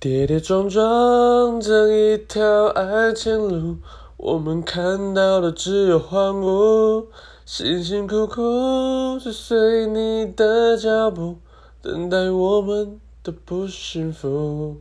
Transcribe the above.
跌跌撞撞这一条爱情路我们看到的只有荒芜辛辛苦苦追随你的脚步等待我们的不幸福。